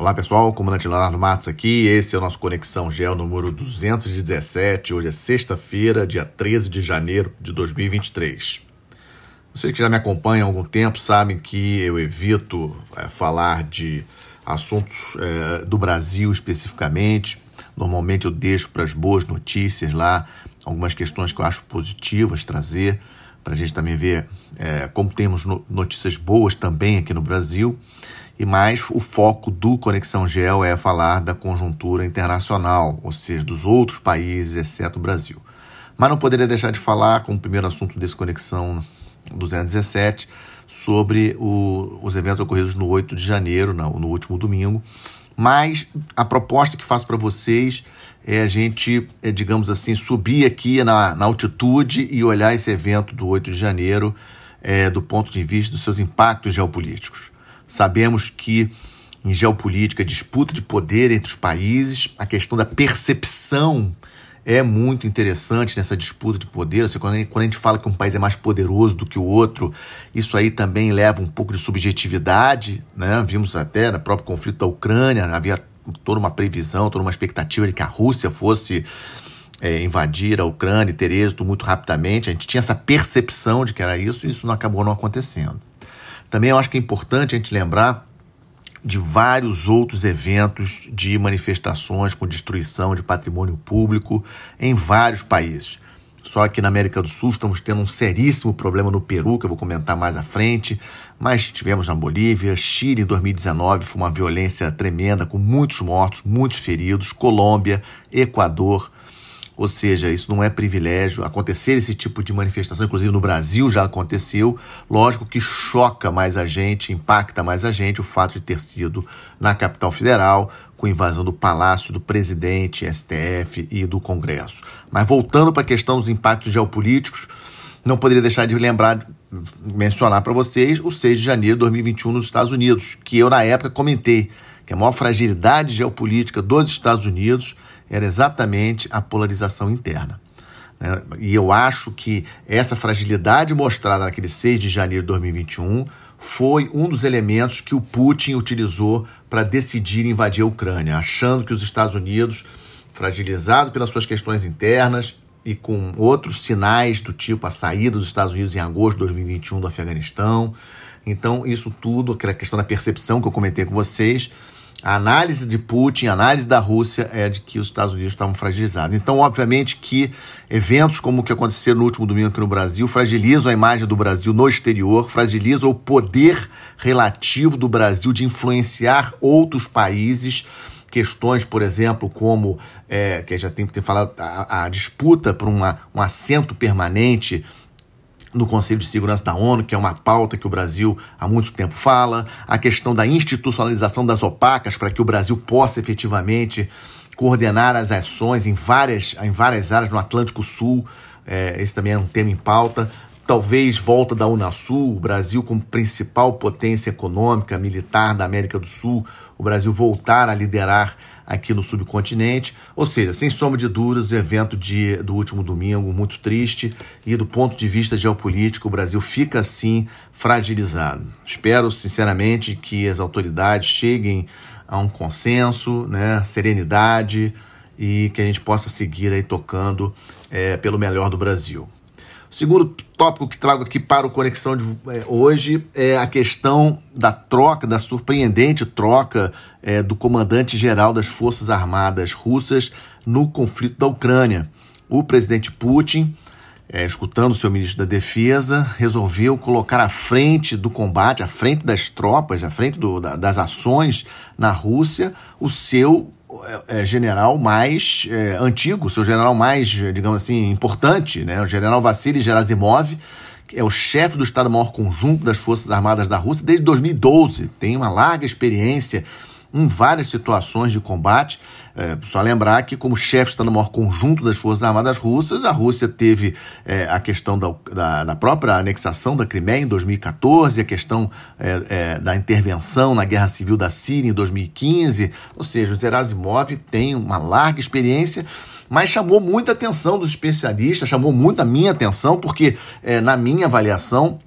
Olá pessoal, comandante Leonardo Matos aqui. Esse é o nosso Conexão Gel número 217. Hoje é sexta-feira, dia 13 de janeiro de 2023. Vocês que já me acompanham há algum tempo sabem que eu evito é, falar de assuntos é, do Brasil especificamente. Normalmente eu deixo para as boas notícias lá algumas questões que eu acho positivas trazer para a gente também ver é, como temos notícias boas também aqui no Brasil e mais o foco do Conexão Gel é falar da conjuntura internacional, ou seja, dos outros países, exceto o Brasil. Mas não poderia deixar de falar, como primeiro assunto desse Conexão 217, sobre o, os eventos ocorridos no 8 de janeiro, no, no último domingo. Mas a proposta que faço para vocês é a gente, é, digamos assim, subir aqui na, na, altitude e olhar esse evento do 8 de janeiro é, do ponto de vista dos seus impactos geopolíticos. Sabemos que em geopolítica, disputa de poder entre os países, a questão da percepção é muito interessante nessa disputa de poder. Assim, quando, a gente, fala que um país é mais poderoso do que o outro, isso aí também leva um pouco de subjetividade. Né? Vimos até no próprio conflito da Ucrânia, havia toda uma previsão, toda uma expectativa de que a Rússia fosse é, invadir a Ucrânia e ter êxito muito rapidamente. A gente tinha essa percepção de que era isso e isso não acabou não acontecendo. Também eu acho que é importante a gente lembrar de vários outros eventos de manifestações com destruição de patrimônio público em vários países. Só que na América do Sul estamos tendo um seríssimo problema no Peru, que eu vou comentar mais à frente, mas tivemos na Bolívia, Chile em 2019 foi uma violência tremenda, com muitos mortos, muitos feridos, Colômbia, Equador, ou seja, isso não é privilégio. Acontecer esse tipo de manifestação, inclusive no Brasil já aconteceu. Lógico que choca mais a gente, impacta mais a gente o fato de ter sido na capital federal, com invasão do palácio do presidente, STF e do Congresso. Mas voltando para a questão dos impactos geopolíticos, não poderia deixar de lembrar, mencionar para vocês o 6 de janeiro de 2021 nos Estados Unidos, que eu na época comentei que a maior fragilidade geopolítica dos Estados Unidos era exatamente a polarização interna. Né? E eu acho que essa fragilidade mostrada naquele 6 de janeiro de 2021 foi um dos elementos que o Putin utilizou para decidir invadir a Ucrânia, achando que os Estados Unidos, fragilizado pelas suas questões internas e com outros sinais do tipo a saída dos Estados Unidos em agosto de 2021 do Afeganistão, então isso tudo, aquela questão da percepção que eu comentei com vocês, a análise de Putin, a análise da Rússia é de que os Estados Unidos estavam fragilizados. Então, obviamente que eventos como o que aconteceu no último domingo aqui no Brasil fragilizam a imagem do Brasil no exterior, fragilizam o poder relativo do Brasil de influenciar outros países questões, por exemplo, como é, que já tem que ter falado a, a disputa por uma, um assento permanente no Conselho de Segurança da ONU, que é uma pauta que o Brasil há muito tempo fala, a questão da institucionalização das opacas para que o Brasil possa efetivamente coordenar as ações em várias, em várias áreas no Atlântico Sul, é, esse também é um tema em pauta. Talvez volta da Unasul, o Brasil como principal potência econômica, militar da América do Sul, o Brasil voltar a liderar aqui no subcontinente. Ou seja, sem sombra de dúvidas, o evento de, do último domingo muito triste e do ponto de vista geopolítico, o Brasil fica assim fragilizado. Espero sinceramente que as autoridades cheguem a um consenso, né, serenidade e que a gente possa seguir aí tocando é, pelo melhor do Brasil. O segundo tópico que trago aqui para o Conexão de é, hoje é a questão da troca, da surpreendente troca é, do comandante-geral das Forças Armadas russas no conflito da Ucrânia. O presidente Putin, é, escutando o seu ministro da Defesa, resolveu colocar à frente do combate, à frente das tropas, à frente do, da, das ações na Rússia, o seu é, é, general mais é, antigo, seu general mais, digamos assim, importante, né? o general Vassili Gerasimov, que é o chefe do Estado-Maior Conjunto das Forças Armadas da Rússia desde 2012, tem uma larga experiência em várias situações de combate. É, só lembrar que, como chefe está no maior conjunto das Forças Armadas Russas, a Rússia teve é, a questão da, da, da, própria anexação da Crimeia em 2014, a questão é, é, da intervenção na Guerra Civil da Síria em 2015. Ou seja, o Zerasimov tem uma larga experiência mas chamou muita atenção dos especialistas, chamou muito a minha atenção, porque, é, na minha avaliação,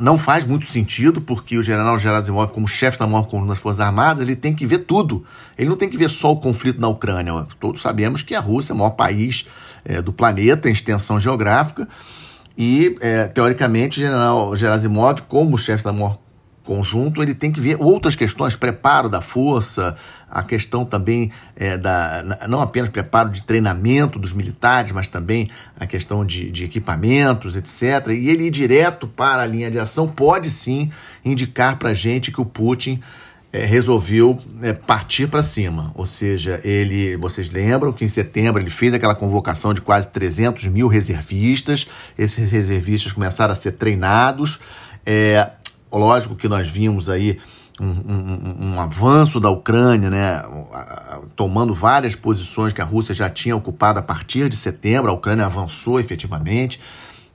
não faz muito sentido, porque o general Gerasimov, como chefe da maior coluna das Forças Armadas, ele tem que ver tudo. Ele não tem que ver só o conflito na Ucrânia. Todos sabemos que a Rússia é o maior país é, do planeta em extensão geográfica. E, é, teoricamente, o general Gerasimov, como chefe da maior conjunto, ele tem que ver outras questões, preparo da força, a questão também é, da não apenas preparo de treinamento dos militares, mas também a questão de, de equipamentos, etc. E ele ir direto para a linha de ação pode sim indicar para a gente que o Putin é, resolveu é, partir para cima. Ou seja, ele, vocês lembram que em setembro ele fez aquela convocação de quase 300 mil reservistas. Esses reservistas começaram a ser treinados. É, Lógico que nós vimos aí um, um, um, avanço da Ucrânia, né, tomando várias posições que a Rússia já tinha ocupado a partir de setembro. A Ucrânia avançou efetivamente,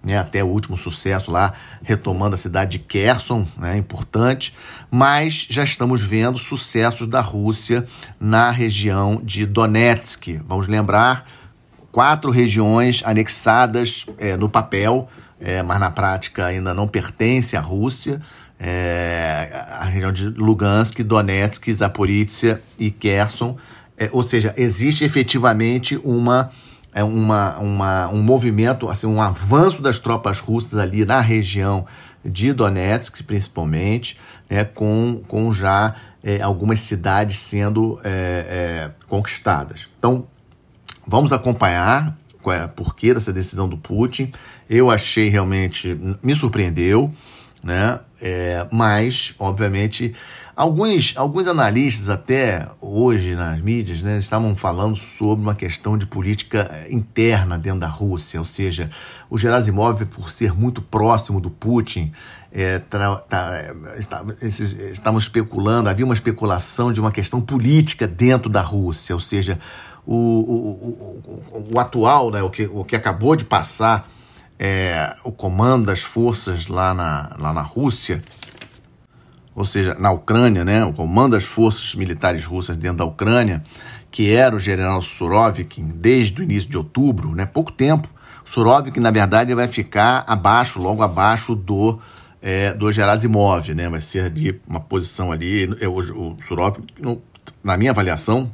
né, até o último sucesso lá, retomando a cidade de Kherson, né, importante. Mas já estamos vendo sucessos da Rússia na região de Donetsk. Vamos lembrar quatro regiões anexadas é, no papel, é, mas na prática ainda não pertence à Rússia é, a região de Lugansk, Donetsk, Zaporizhia e Kherson. É, ou seja, existe efetivamente uma, é, uma, uma, um movimento, assim, um avanço das tropas russas ali na região de Donetsk, principalmente, né, com, com já é, algumas cidades sendo é, é, conquistadas. Então, vamos acompanhar qual é, porquê dessa decisão do Putin. Eu achei realmente, me surpreendeu né? É, mas, obviamente, alguns, alguns analistas até hoje nas mídias né, estavam falando sobre uma questão de política interna dentro da Rússia, ou seja, o Gerasimov, por ser muito próximo do Putin, é, tá, estavam especulando, havia uma especulação de uma questão política dentro da Rússia, ou seja, o, o, o, o atual, né, o, que, o que acabou de passar é, o comando das forças lá na, lá na Rússia, ou seja, na Ucrânia, né, o comando das forças militares russas dentro da Ucrânia, que era o general Surovikin desde o início de outubro, né, pouco tempo. O Surovikin, na verdade, vai ficar abaixo, logo abaixo do, é, do Gerasimov, né, vai ser ali uma posição ali. O, o Surovikin, na minha avaliação,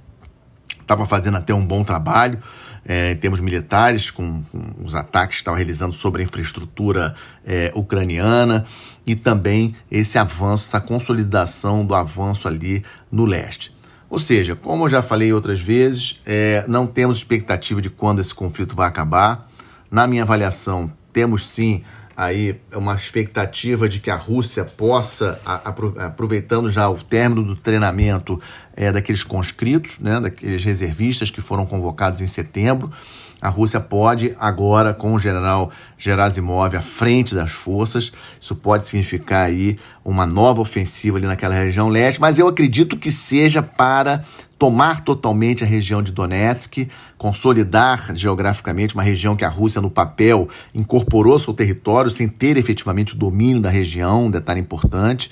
estava fazendo até um bom trabalho é, em termos militares, com, com, os ataques que estavam realizando sobre a infraestrutura é, ucraniana e também esse avanço, essa consolidação do avanço ali no leste. Ou seja, como eu já falei outras vezes, é, não temos expectativa de quando esse conflito vai acabar. Na minha avaliação, temos sim aí uma expectativa de que a Rússia possa, aproveitando já o término do treinamento é, daqueles conscritos, né, daqueles reservistas que foram convocados em setembro, a Rússia pode agora, com o general Gerasimov à frente das forças, isso pode significar aí uma nova ofensiva ali naquela região leste, mas eu acredito que seja para tomar totalmente a região de Donetsk, consolidar geograficamente uma região que a Rússia, no papel, incorporou seu território sem ter efetivamente o domínio da região, um detalhe importante.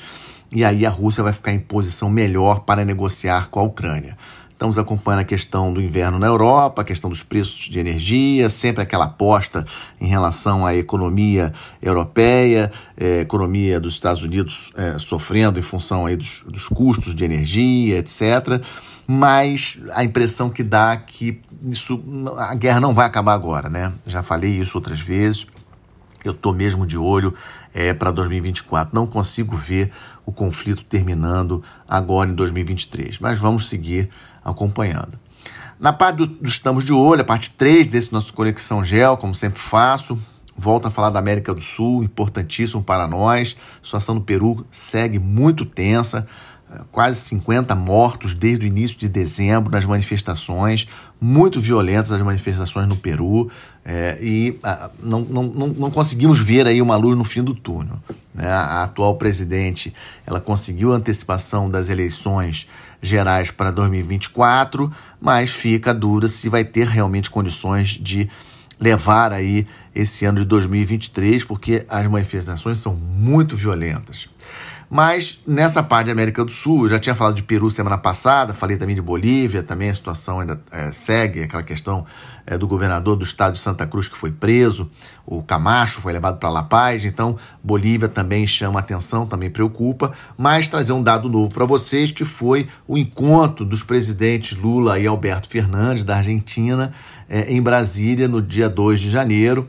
E aí a Rússia vai ficar em posição melhor para negociar com a Ucrânia. Estamos acompanhando a questão do inverno na Europa, a questão dos preços de energia, sempre aquela aposta em relação à economia europeia, é, economia dos Estados Unidos é, sofrendo em função aí dos, dos custos de energia, etc mas a impressão que dá é que isso, a guerra não vai acabar agora, né? Já falei isso outras vezes. Eu estou mesmo de olho é, para 2024. Não consigo ver o conflito terminando agora em 2023, mas vamos seguir acompanhando. Na parte do, do Estamos de Olho, a parte 3 desse nosso Conexão Gel, como sempre faço, volto a falar da América do Sul, importantíssimo para nós. A situação no Peru segue muito tensa quase 50 mortos desde o início de dezembro nas manifestações, muito violentas as manifestações no Peru, é, e a, não, não, não, conseguimos ver aí uma luz no fim do túnel. Né? A atual presidente ela conseguiu a antecipação das eleições gerais para 2024, mas fica dura se vai ter realmente condições de levar aí esse ano de 2023, porque as manifestações são muito violentas. Mas nessa parte da América do Sul, eu já tinha falado de Peru semana passada, falei também de Bolívia, também a situação ainda é, segue, aquela questão é, do governador do estado de Santa Cruz que foi preso, o Camacho foi levado para La Paz, então Bolívia também chama atenção, também preocupa, mas trazer um dado novo para vocês que foi o encontro dos presidentes Lula e Alberto Fernandes da Argentina é, em Brasília no dia 2 de janeiro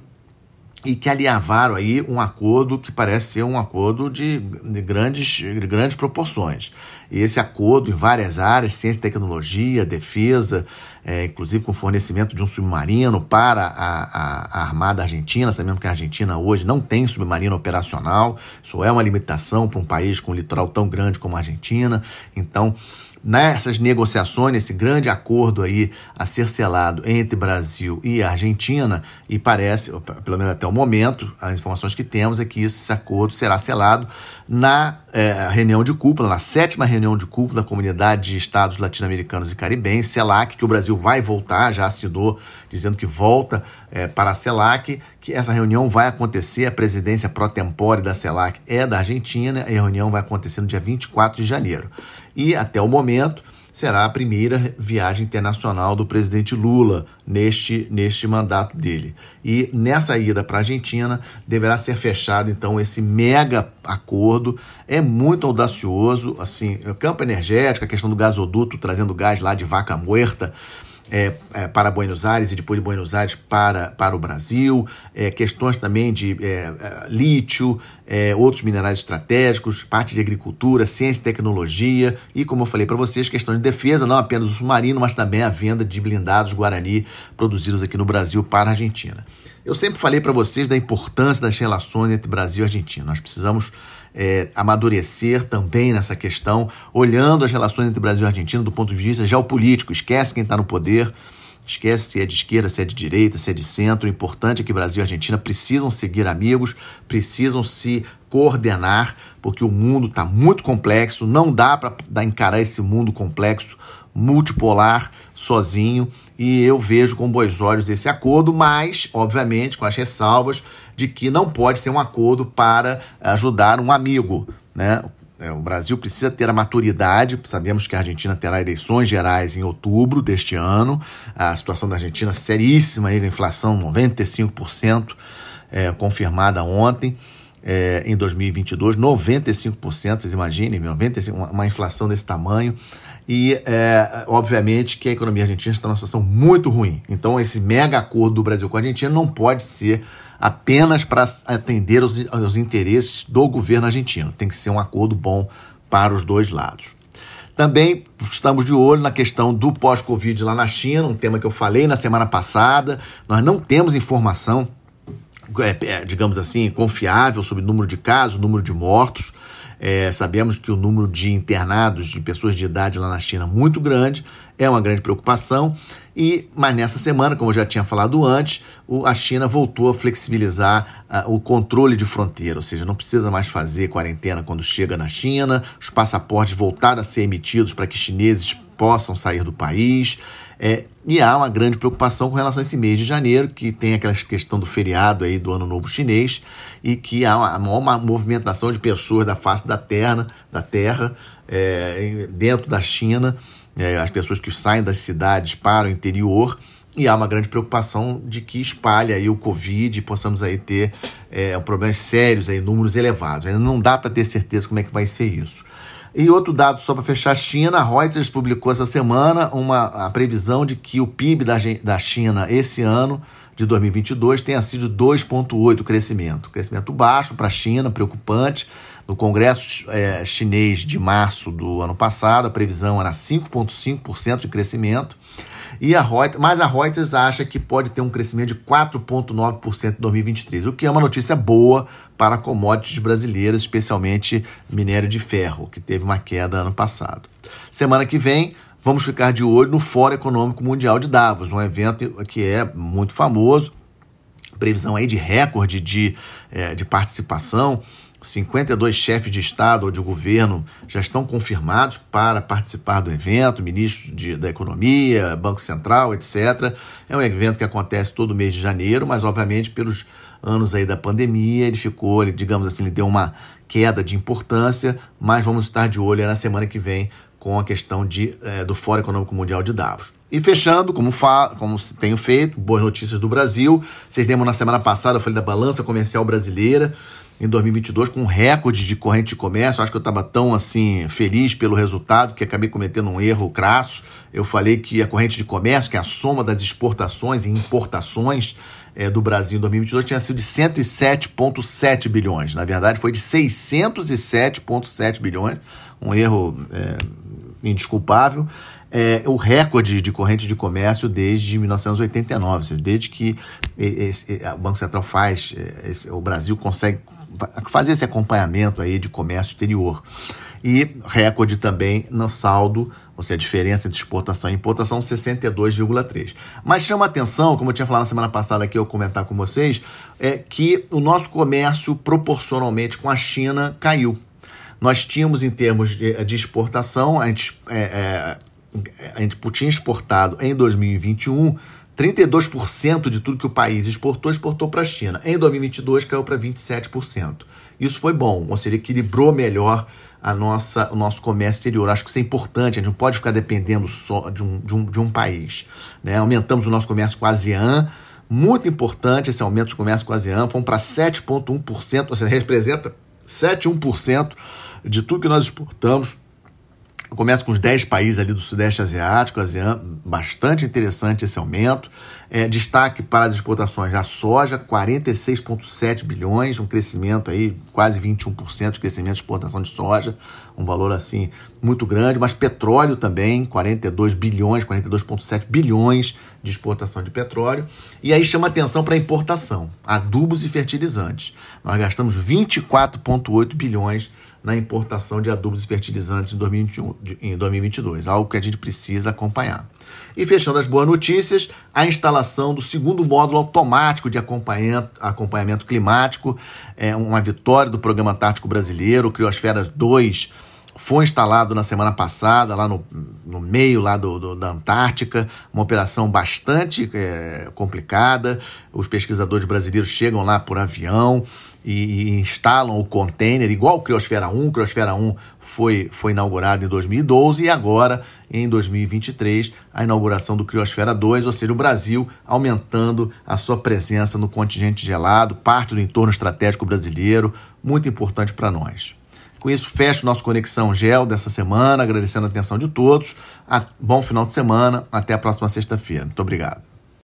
e que alinhavaram aí um acordo que parece ser um acordo de, de, grandes, de grandes proporções. E esse acordo em várias áreas, ciência e tecnologia, defesa, é, inclusive com fornecimento de um submarino para a, a, a, Armada Argentina. Sabemos que a Argentina hoje não tem submarino operacional, isso é uma limitação para um país com um litoral tão grande como a Argentina. Então, nessas negociações, esse grande acordo aí a ser selado entre Brasil e Argentina, e parece, pelo menos até o momento, as informações que temos é que esse acordo será selado na é, reunião de cúpula, na sétima reunião de cúpula da Comunidade de Estados Latino-Americanos e Caribenhos, CELAC, que o Brasil vai voltar, já assinou, dizendo que volta é, para a CELAC, que essa reunião vai acontecer, a presidência pro tempore da CELAC é da Argentina, e a reunião vai acontecer no dia 24 de janeiro e, até o momento, será a primeira viagem internacional do presidente Lula neste, neste mandato dele. E nessa ida para a Argentina deverá ser fechado então esse mega acordo. É muito audacioso, assim, campo energético, a questão do gasoduto trazendo gás lá de Vaca Muerta é, é, para Buenos Aires e depois de Buenos Aires para, para o Brasil, é, questões também de é, é, lítio, é, outros minerais estratégicos, parte de agricultura, ciência e tecnologia e, como eu falei para vocês, questão de defesa, não apenas do submarino, mas também a venda de blindados Guarani produzidos aqui no Brasil para a Argentina. Eu sempre falei para vocês da importância das relações entre Brasil e Argentina. Nós precisamos é, amadurecer também nessa questão, olhando as relações entre Brasil e Argentina do ponto de vista geopolítico. Esquece quem está no poder, esquece se é de esquerda, se é de direita, se é de centro. O importante é que Brasil e Argentina precisam seguir amigos, precisam se coordenar, porque o mundo está muito complexo, não dá para encarar esse mundo complexo, multipolar, sozinho, e eu vejo com bons olhos esse acordo, mas, obviamente, com as ressalvas de que não pode ser um acordo para ajudar um amigo. Né? É, o Brasil precisa ter a maturidade. Sabemos que a Argentina terá eleições gerais em outubro deste ano. A situação da Argentina seríssima, aí, a inflação 95% é, confirmada ontem. É, em 2022, 95%, vocês imaginem, 95, uma inflação desse tamanho. E, é, obviamente, que a economia argentina está numa situação muito ruim. Então, esse mega acordo do Brasil com a Argentina não pode ser apenas para atender os, os interesses do governo argentino. Tem que ser um acordo bom para os dois lados. Também estamos de olho na questão do pós-Covid lá na China, um tema que eu falei na semana passada. Nós não temos informação, é, é digamos assim, confiável sobre o número de casos, o número de mortos. É, sabemos que o número de internados de pessoas de idade lá na China é muito grande, é uma grande preocupação. E, mas nessa semana, como eu já tinha falado antes, o, a China voltou a flexibilizar o controle de fronteira, ou seja, não precisa mais fazer quarentena quando chega na China, os passaportes voltaram a ser emitidos para que chineses possam sair do país. É, e há uma grande preocupação com relação a esse mês de janeiro, que tem aquela questão do feriado aí do Ano Novo Chinês, e que há uma, uma movimentação de pessoas da face da terra, da terra é, dentro da China, é, as pessoas que saem das cidades para o interior, e há uma grande preocupação de que espalhe aí o Covid e possamos aí ter é, problemas sérios, aí, números elevados. Ainda não dá para ter certeza como é que vai ser isso. E outro dado só para fechar a China, a Reuters publicou essa semana uma, a previsão de que o PIB da, da China esse ano, de 2022, tenha sido 2,8% crescimento. Crescimento baixo para a China, preocupante. No Congresso é, chinês de março do ano passado, a previsão era 5,5% de crescimento. E a Reuters, mas a Reuters acha que pode ter um crescimento de 4,9% em 2023, o que é uma notícia boa para commodities brasileiras, especialmente minério de ferro, que teve uma queda ano passado. Semana que vem, vamos ficar de olho no Fórum Econômico Mundial de Davos, um evento que é muito famoso, previsão aí de recorde de, é, de participação. 52 chefes de Estado ou de governo já estão confirmados para participar do evento, ministro de, da Economia, Banco Central, etc. É um evento que acontece todo mês de janeiro, mas obviamente pelos anos aí da pandemia ele ficou, ele, digamos assim, ele deu uma queda de importância, mas vamos estar de olho na semana que vem com a questão de, é, do Fórum Econômico Mundial de Davos. E fechando, como, fa como tenho feito, boas notícias do Brasil. Vocês lembram na semana passada, eu falei da balança comercial brasileira em 2022 com um recorde de corrente de comércio. Acho que eu estava tão assim feliz pelo resultado que acabei cometendo um erro crasso. Eu falei que a corrente de comércio, que é a soma das exportações e importações é, do Brasil em 2022, tinha sido de 107,7 bilhões. Na verdade, foi de 607,7 bilhões. Um erro é, indesculpável. É, o recorde de corrente de comércio desde 1989, desde que esse, o Banco Central faz, é, esse, o Brasil consegue fazer esse acompanhamento aí de comércio exterior. E recorde também no saldo, ou seja, a diferença entre exportação e importação, 62,3. Mas chama atenção, como eu tinha falado na semana passada aqui, eu comentar com vocês, é que o nosso comércio proporcionalmente com a China caiu. Nós tínhamos, em termos de, de exportação, a gente, é, é, a gente tinha exportado em 2021 32% de tudo que o país exportou, exportou para a China. Em 2022 caiu para 27%. Isso foi bom, ou seja, equilibrou melhor a nossa, o nosso comércio exterior. Acho que isso é importante, a gente não pode ficar dependendo só de um, de um, de um país. Né? Aumentamos o nosso comércio com a ASEAN, muito importante esse aumento de comércio com a ASEAN, fomos para 7,1%, ou seja, representa 7,1% de tudo que nós exportamos Começa com os 10 países ali do Sudeste Asiático, ASEAN, bastante interessante esse aumento. É, destaque para as exportações da soja, 46,7 bilhões, um crescimento aí, quase 21% de crescimento de exportação de soja, um valor assim muito grande, mas petróleo também, 42 bilhões, 42,7 bilhões de exportação de petróleo. E aí chama atenção para a importação, adubos e fertilizantes. Nós gastamos 24,8 bilhões na importação de adubos e fertilizantes em, 2021, em 2022, algo que a gente precisa acompanhar. E fechando as boas notícias, a instalação do segundo módulo automático de acompanhamento, acompanhamento climático, é uma vitória do Programa Tático Brasileiro, Criosfera 2 foi instalado na semana passada, lá no, no meio lá do, do da Antártica, uma operação bastante é, complicada. Os pesquisadores brasileiros chegam lá por avião e, e instalam o container, igual o Criosfera 1. O Criosfera 1 foi, foi inaugurado em 2012 e agora, em 2023, a inauguração do Criosfera 2, ou seja, o Brasil aumentando a sua presença no contingente gelado, parte do entorno estratégico brasileiro, muito importante para nós. Com isso, fecho nosso Conexão Gel dessa semana, agradecendo a atenção de todos. bom final de semana, até a próxima sexta-feira. Muito obrigado.